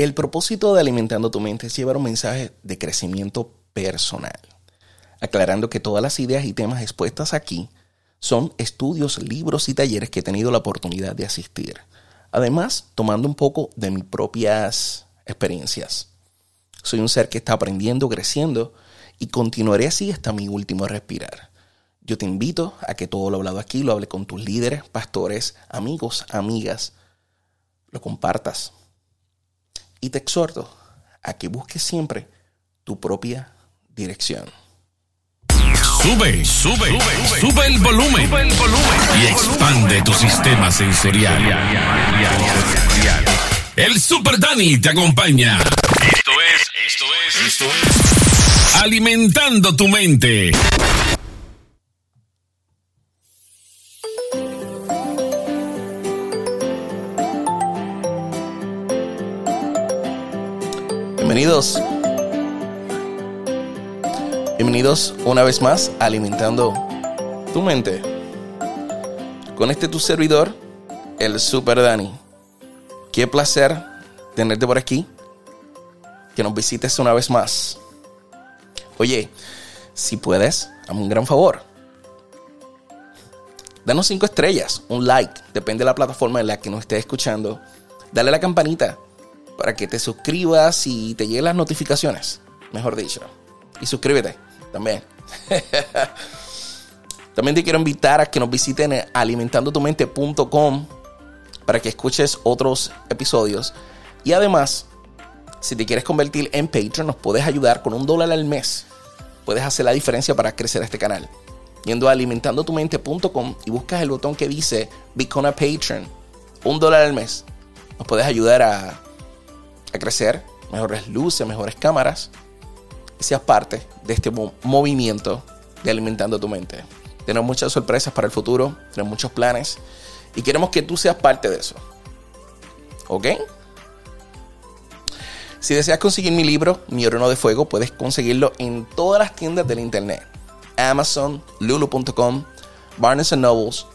El propósito de Alimentando tu mente es llevar un mensaje de crecimiento personal, aclarando que todas las ideas y temas expuestas aquí son estudios, libros y talleres que he tenido la oportunidad de asistir. Además, tomando un poco de mis propias experiencias. Soy un ser que está aprendiendo, creciendo y continuaré así hasta mi último respirar. Yo te invito a que todo lo hablado aquí lo hable con tus líderes, pastores, amigos, amigas, lo compartas y te exhorto a que busques siempre tu propia dirección. Sube, sube, sube, el volumen. el volumen. Y expande tu sistema sensorial. El Super Dani te acompaña. Esto es, esto es, esto es. Alimentando tu mente. Bienvenidos. Bienvenidos una vez más Alimentando tu mente. Con este tu servidor, el Super Dani. Qué placer tenerte por aquí. Que nos visites una vez más. Oye, si puedes, hazme un gran favor. Danos cinco estrellas, un like, depende de la plataforma en la que nos estés escuchando. Dale a la campanita para que te suscribas y te lleguen las notificaciones, mejor dicho. Y suscríbete también. también te quiero invitar a que nos visiten en alimentandotumente.com para que escuches otros episodios. Y además, si te quieres convertir en Patreon, nos puedes ayudar con un dólar al mes. Puedes hacer la diferencia para crecer este canal. Yendo a alimentandotumente.com y buscas el botón que dice Become a Patreon. Un dólar al mes. Nos puedes ayudar a a crecer, mejores luces, mejores cámaras, seas parte de este movimiento de alimentando tu mente. Tenemos muchas sorpresas para el futuro, tenemos muchos planes y queremos que tú seas parte de eso. ¿Ok? Si deseas conseguir mi libro, Mi Horno de Fuego, puedes conseguirlo en todas las tiendas del internet. Amazon, Lulu.com, Barnes Nobles,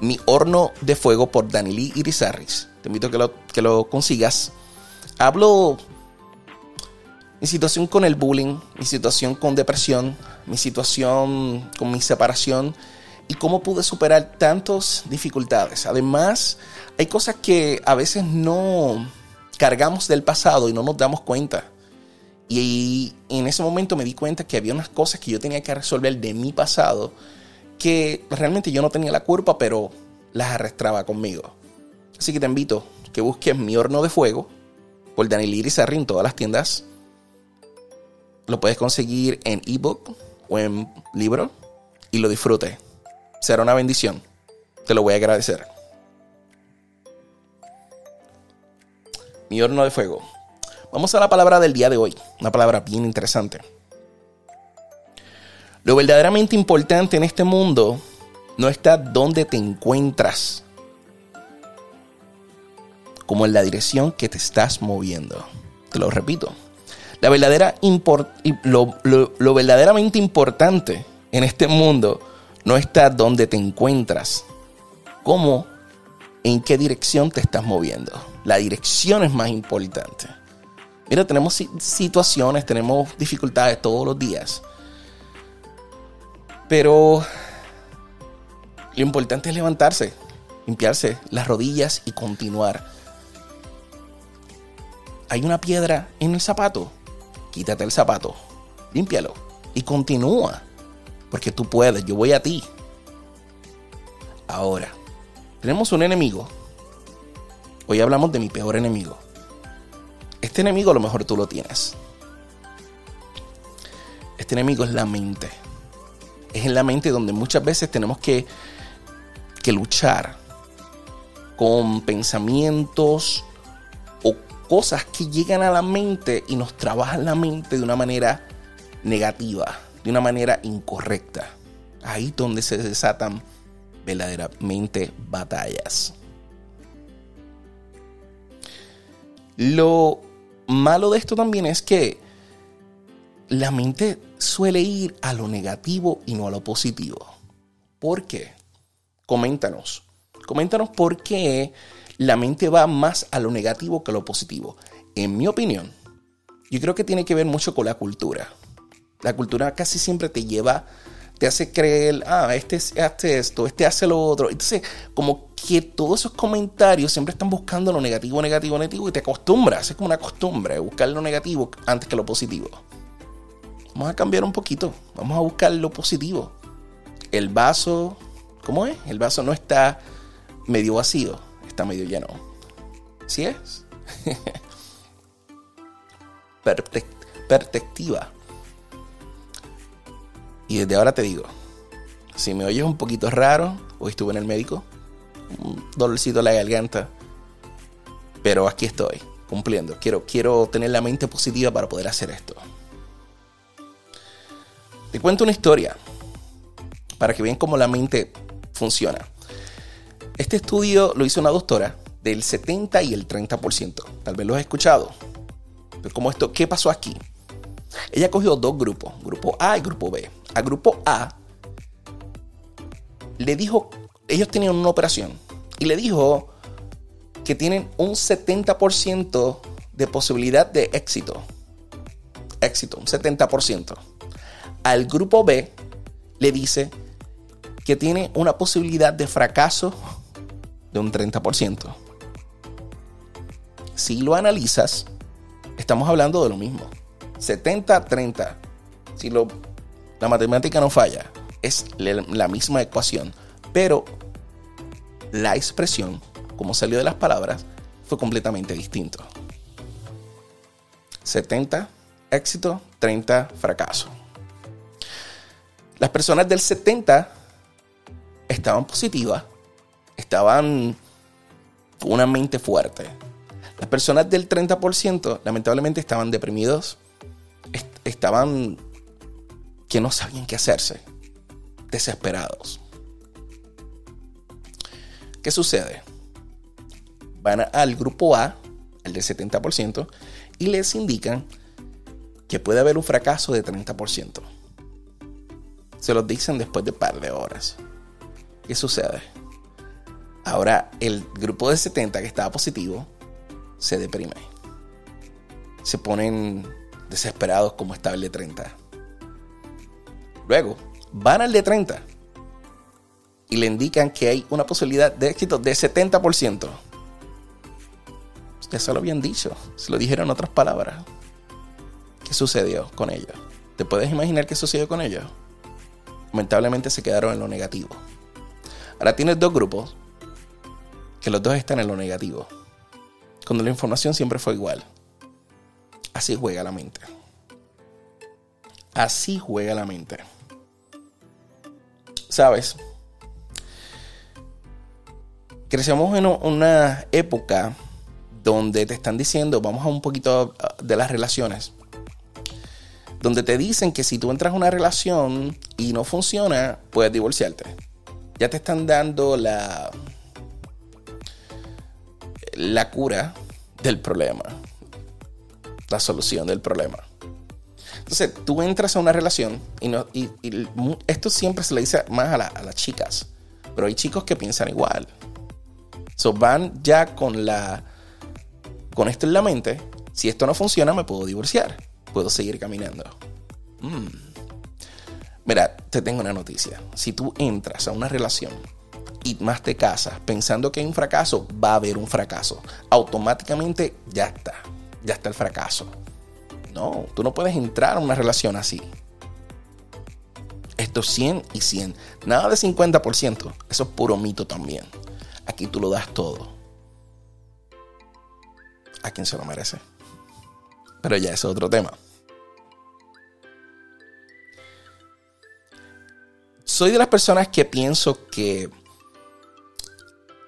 Mi Horno de Fuego por Danili Irizarris. Te invito a que lo, que lo consigas hablo mi situación con el bullying, mi situación con depresión, mi situación con mi separación y cómo pude superar tantas dificultades. Además, hay cosas que a veces no cargamos del pasado y no nos damos cuenta. Y en ese momento me di cuenta que había unas cosas que yo tenía que resolver de mi pasado que realmente yo no tenía la culpa, pero las arrastraba conmigo. Así que te invito que busques mi horno de fuego por Daniel Iris en todas las tiendas. Lo puedes conseguir en ebook o en libro y lo disfrute. Será una bendición. Te lo voy a agradecer. Mi horno de fuego. Vamos a la palabra del día de hoy. Una palabra bien interesante. Lo verdaderamente importante en este mundo no está donde te encuentras, como en la dirección que te estás moviendo. Te lo repito. Lo, lo verdaderamente importante en este mundo no está donde te encuentras, como en qué dirección te estás moviendo. La dirección es más importante. Mira, tenemos situaciones, tenemos dificultades todos los días. Pero lo importante es levantarse, limpiarse las rodillas y continuar hay una piedra en el zapato, quítate el zapato, límpialo y continúa. Porque tú puedes, yo voy a ti. Ahora, tenemos un enemigo. Hoy hablamos de mi peor enemigo. Este enemigo a lo mejor tú lo tienes. Este enemigo es la mente. Es en la mente donde muchas veces tenemos que, que luchar con pensamientos cosas que llegan a la mente y nos trabajan la mente de una manera negativa, de una manera incorrecta. Ahí donde se desatan verdaderamente batallas. Lo malo de esto también es que la mente suele ir a lo negativo y no a lo positivo. ¿Por qué? Coméntanos. Coméntanos por qué la mente va más a lo negativo que a lo positivo. en mi opinión, yo creo que tiene que ver mucho con la cultura. La cultura casi siempre te lleva, te hace creer, ah, este hace esto, este hace lo otro. Entonces, como que todos esos comentarios siempre están buscando lo negativo, negativo, negativo y te acostumbras, es como una costumbre, buscar lo negativo antes que lo positivo. Vamos a cambiar un poquito, vamos a buscar lo positivo. El vaso, ¿cómo es? El vaso no está medio vacío, está medio lleno. ¿Sí es? Perspectiva. Y desde ahora te digo, si me oyes un poquito raro, hoy estuve en el médico, un dolorcito en la garganta, pero aquí estoy, cumpliendo. Quiero, quiero tener la mente positiva para poder hacer esto. Te cuento una historia para que vean cómo la mente funciona. Este estudio lo hizo una doctora del 70 y el 30%. Tal vez lo has escuchado. Pero como esto, ¿qué pasó aquí? Ella cogió dos grupos, grupo A y grupo B. A grupo A le dijo, ellos tenían una operación y le dijo que tienen un 70% de posibilidad de éxito. Éxito, un 70%. Al grupo B le dice que tiene una posibilidad de fracaso de un 30%. Si lo analizas, estamos hablando de lo mismo. 70-30. Si lo, la matemática no falla, es la misma ecuación. Pero la expresión, como salió de las palabras, fue completamente distinto. 70 éxito, 30 fracaso. Las personas del 70 estaban positivas, estaban con una mente fuerte. Las personas del 30% lamentablemente estaban deprimidos, estaban que no sabían qué hacerse, desesperados. ¿Qué sucede? Van al grupo A, el del 70%, y les indican que puede haber un fracaso de 30%. Se los dicen después de un par de horas. ¿Qué sucede? Ahora el grupo de 70 que estaba positivo se deprime. Se ponen desesperados como estaba el de 30. Luego van al de 30 y le indican que hay una posibilidad de éxito de 70%. Ya se lo habían dicho, se lo dijeron en otras palabras. ¿Qué sucedió con ellos? ¿Te puedes imaginar qué sucedió con ellos? Lamentablemente se quedaron en lo negativo. Ahora tienes dos grupos que los dos están en lo negativo. Cuando la información siempre fue igual. Así juega la mente. Así juega la mente. ¿Sabes? Crecemos en una época donde te están diciendo, vamos a un poquito de las relaciones, donde te dicen que si tú entras a una relación y no funciona, puedes divorciarte. Ya te están dando la, la cura del problema, la solución del problema. Entonces, tú entras a una relación y, no, y, esto siempre se le dice más a, a, las chicas, pero hay chicos que piensan igual. So, van ya con la con esto en la mente. Si esto no funciona, me puedo divorciar. Puedo seguir caminando. Mm. Mira, te tengo una noticia. Si tú entras a una relación y más te casas pensando que hay un fracaso, va a haber un fracaso. Automáticamente ya está. Ya está el fracaso. No, tú no puedes entrar a una relación así. Esto es 100 y 100. Nada de 50%. Eso es puro mito también. Aquí tú lo das todo. A quien se lo merece. Pero ya es otro tema. Soy de las personas que pienso que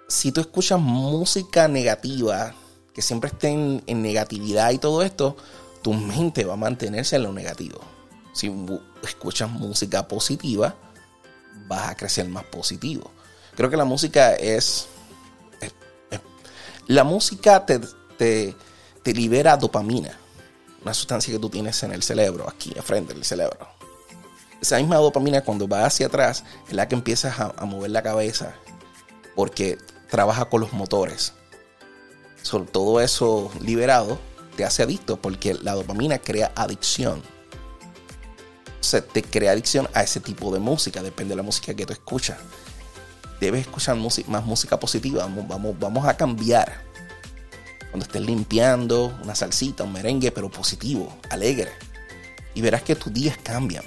si tú escuchas música negativa, que siempre esté en, negatividad y todo esto, tu mente va a mantenerse en lo negativo. Si escuchas música positiva, vas a crecer más positivo. Creo que la música es... la música te, te, te, libera dopamina, una sustancia que tú tienes en el cerebro, aquí enfrente del cerebro. Esa misma dopamina cuando va hacia atrás es la que empiezas a, a mover la cabeza porque trabaja con los motores. Sobre todo eso liberado te hace adicto porque la dopamina crea adicción. O sea, te crea adicción a ese tipo de música, depende de la música que tú escuchas. Debes escuchar más música positiva, vamos, vamos, vamos a cambiar. Cuando estés limpiando, una salsita, un merengue, pero positivo, alegre. Y verás que tus días cambian.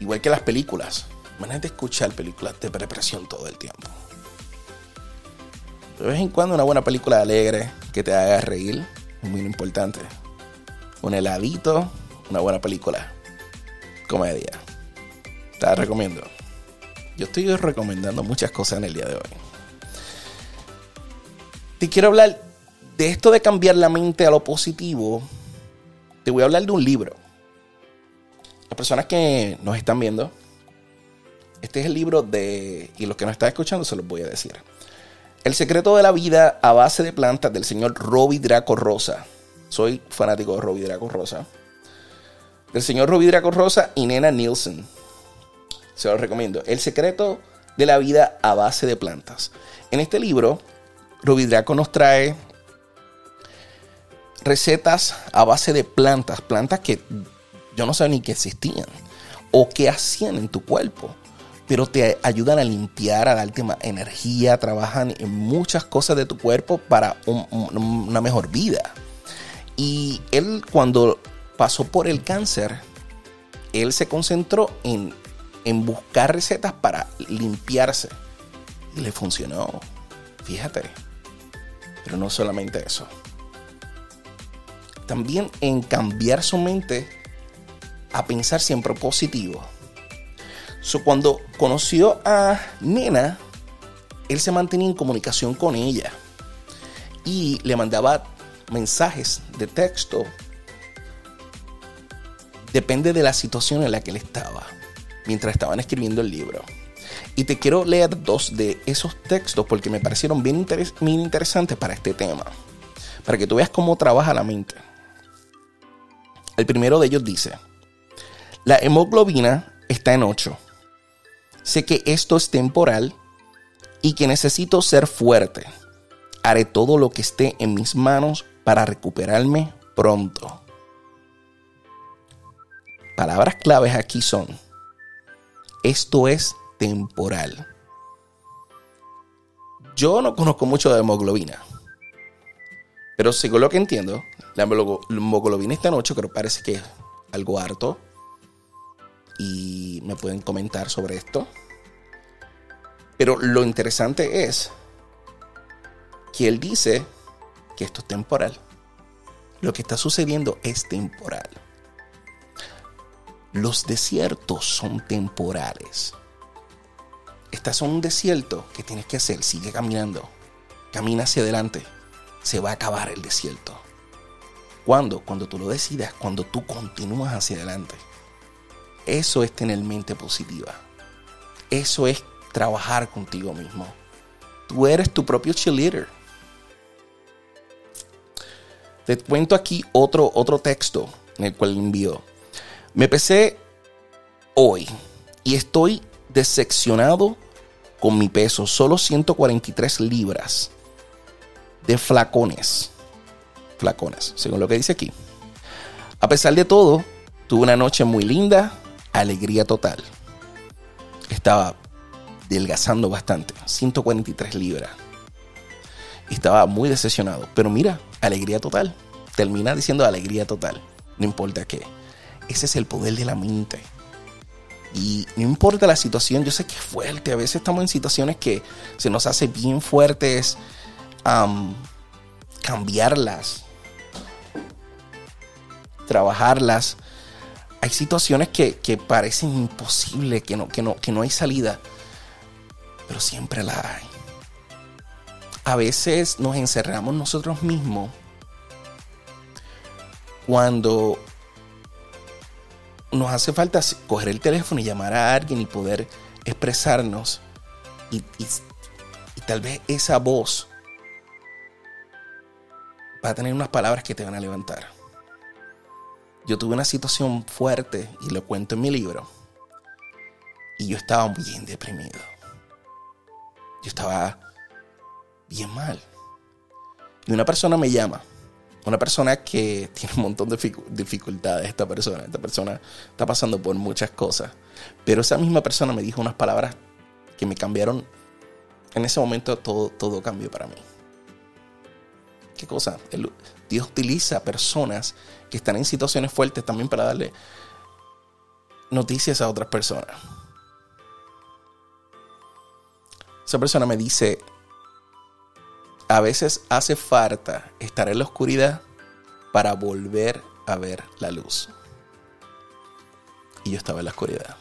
Igual que las películas. Imagínate escuchar películas de represión todo el tiempo. De vez en cuando una buena película alegre que te haga reír es muy importante. Un heladito, una buena película. Comedia. Te la recomiendo. Yo estoy recomendando muchas cosas en el día de hoy. Te quiero hablar de esto de cambiar la mente a lo positivo. Te voy a hablar de un libro. Las personas que nos están viendo, este es el libro de, y los que nos están escuchando se los voy a decir. El secreto de la vida a base de plantas del señor Robbie Draco Rosa. Soy fanático de Robbie Draco Rosa. Del señor Robbie Draco Rosa y Nena Nielsen. Se los recomiendo. El secreto de la vida a base de plantas. En este libro, Robbie Draco nos trae recetas a base de plantas. Plantas que yo no sabía ni que existían. O que hacían en tu cuerpo pero te ayudan a limpiar, a darte más energía, trabajan en muchas cosas de tu cuerpo para una mejor vida. Y él cuando pasó por el cáncer, él se concentró en, en buscar recetas para limpiarse. Y le funcionó. Fíjate. Pero no solamente eso. También en cambiar su mente a pensar siempre positivo cuando conoció a Nena, él se mantenía en comunicación con ella y le mandaba mensajes de texto. Depende de la situación en la que él estaba mientras estaban escribiendo el libro. Y te quiero leer dos de esos textos porque me parecieron bien, bien interesantes para este tema. Para que tú veas cómo trabaja la mente. El primero de ellos dice, la hemoglobina está en 8 Sé que esto es temporal y que necesito ser fuerte. Haré todo lo que esté en mis manos para recuperarme pronto. Palabras claves aquí son, esto es temporal. Yo no conozco mucho de hemoglobina, pero según lo que entiendo, la hemoglobina en 8, pero parece que es algo harto y me pueden comentar sobre esto. Pero lo interesante es que él dice que esto es temporal. Lo que está sucediendo es temporal. Los desiertos son temporales. Estás en un desierto, ¿qué tienes que hacer? Sigue caminando. Camina hacia adelante. Se va a acabar el desierto. ¿Cuándo? Cuando tú lo decidas, cuando tú continúas hacia adelante. Eso es tener mente positiva. Eso es trabajar contigo mismo. Tú eres tu propio cheerleader. Te cuento aquí otro, otro texto en el cual envío. Me pesé hoy y estoy decepcionado con mi peso. Solo 143 libras de flacones. Flacones, según lo que dice aquí. A pesar de todo, tuve una noche muy linda alegría total. Estaba delgazando bastante, 143 libras. Estaba muy decepcionado. Pero mira, alegría total. Termina diciendo alegría total. No importa qué. Ese es el poder de la mente. Y no importa la situación, yo sé que es fuerte. A veces estamos en situaciones que se nos hace bien fuertes cambiarlas, trabajarlas hay situaciones que, parecen imposibles, que no, que, no, que no hay salida, pero siempre la hay. A veces nos encerramos nosotros mismos cuando nos hace falta coger el teléfono y llamar a alguien y poder expresarnos. Y, tal vez esa voz va a tener unas palabras que te van a levantar yo tuve una situación fuerte y lo cuento en mi libro. Y yo estaba bien deprimido. Yo estaba bien mal. Y una persona me llama, una persona que tiene un montón de dificultades, esta persona, esta persona está pasando por muchas cosas, pero esa misma persona me dijo unas palabras que me cambiaron, en ese momento todo, todo cambió para mí. ¿Qué cosa? Dios utiliza personas que están en situaciones fuertes también para darle noticias a otras personas. Esa persona me dice, a veces hace falta estar en la oscuridad para volver a ver la luz. Y yo estaba en la oscuridad.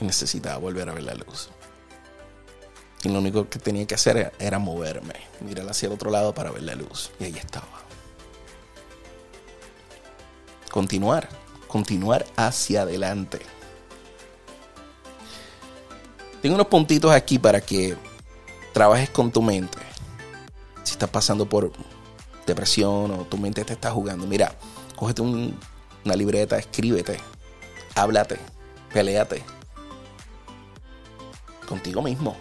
Y necesitaba volver a ver la luz. Lo único que tenía que hacer era, moverme, mirar hacia el otro lado para ver la luz. Y ahí estaba. Continuar, continuar hacia adelante. Tengo unos puntitos aquí para que trabajes con tu mente. Si estás pasando por depresión o tu mente te está jugando, mira, cógete una libreta, escríbete, háblate, peleate contigo mismo.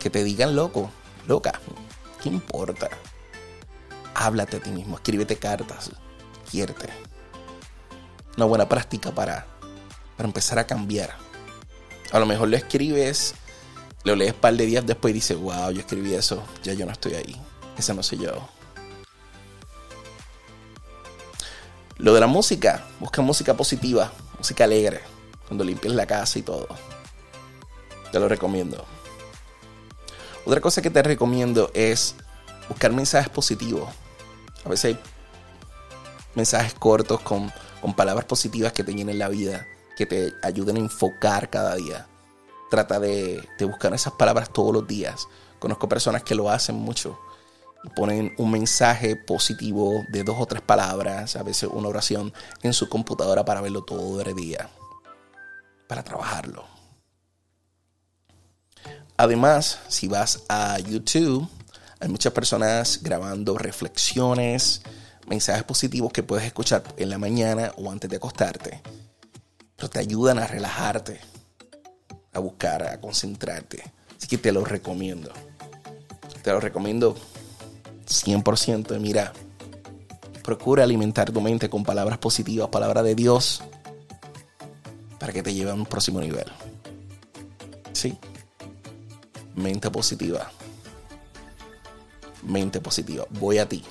Que te digan loco, loca, ¿qué importa? Háblate a ti mismo, escríbete cartas, quierte. Una buena práctica para, para empezar a cambiar. A lo mejor lo escribes, lo lees un par de días después y dices, wow, yo escribí eso, ya yo no estoy ahí. Ese no soy yo. Lo de la música, busca música positiva, música alegre, cuando limpies la casa y todo. Te lo recomiendo. Otra cosa que te recomiendo es buscar mensajes positivos. A veces hay mensajes cortos con, palabras positivas que te llenen la vida, que te ayuden a enfocar cada día. Trata de, de buscar esas palabras todos los días. Conozco personas que lo hacen mucho y ponen un mensaje positivo de dos o tres palabras, a veces una oración en su computadora para verlo todo el día, para trabajarlo. Además, si vas a YouTube, hay muchas personas grabando reflexiones, mensajes positivos que puedes escuchar en la mañana o antes de acostarte. Pero te ayudan a relajarte, a buscar, a concentrarte. Así que te lo recomiendo. Te lo recomiendo 100%. Mira, procura alimentar tu mente con palabras positivas, palabras de Dios, para que te lleve a un próximo nivel. ¿Sí? Mente positiva. Mente positiva. Voy a ti.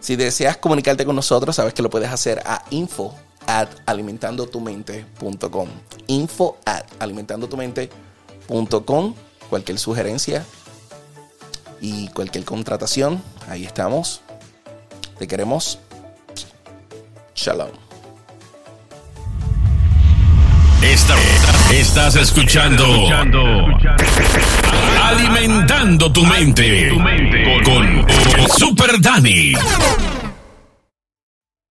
Si deseas comunicarte con nosotros, sabes que lo puedes hacer a info at alimentandotumente.com. Info at alimentandotumente.com. Cualquier sugerencia y cualquier contratación, ahí estamos. Te queremos. Shalom. Estás escuchando, Alimentando tu mente con Super Dani.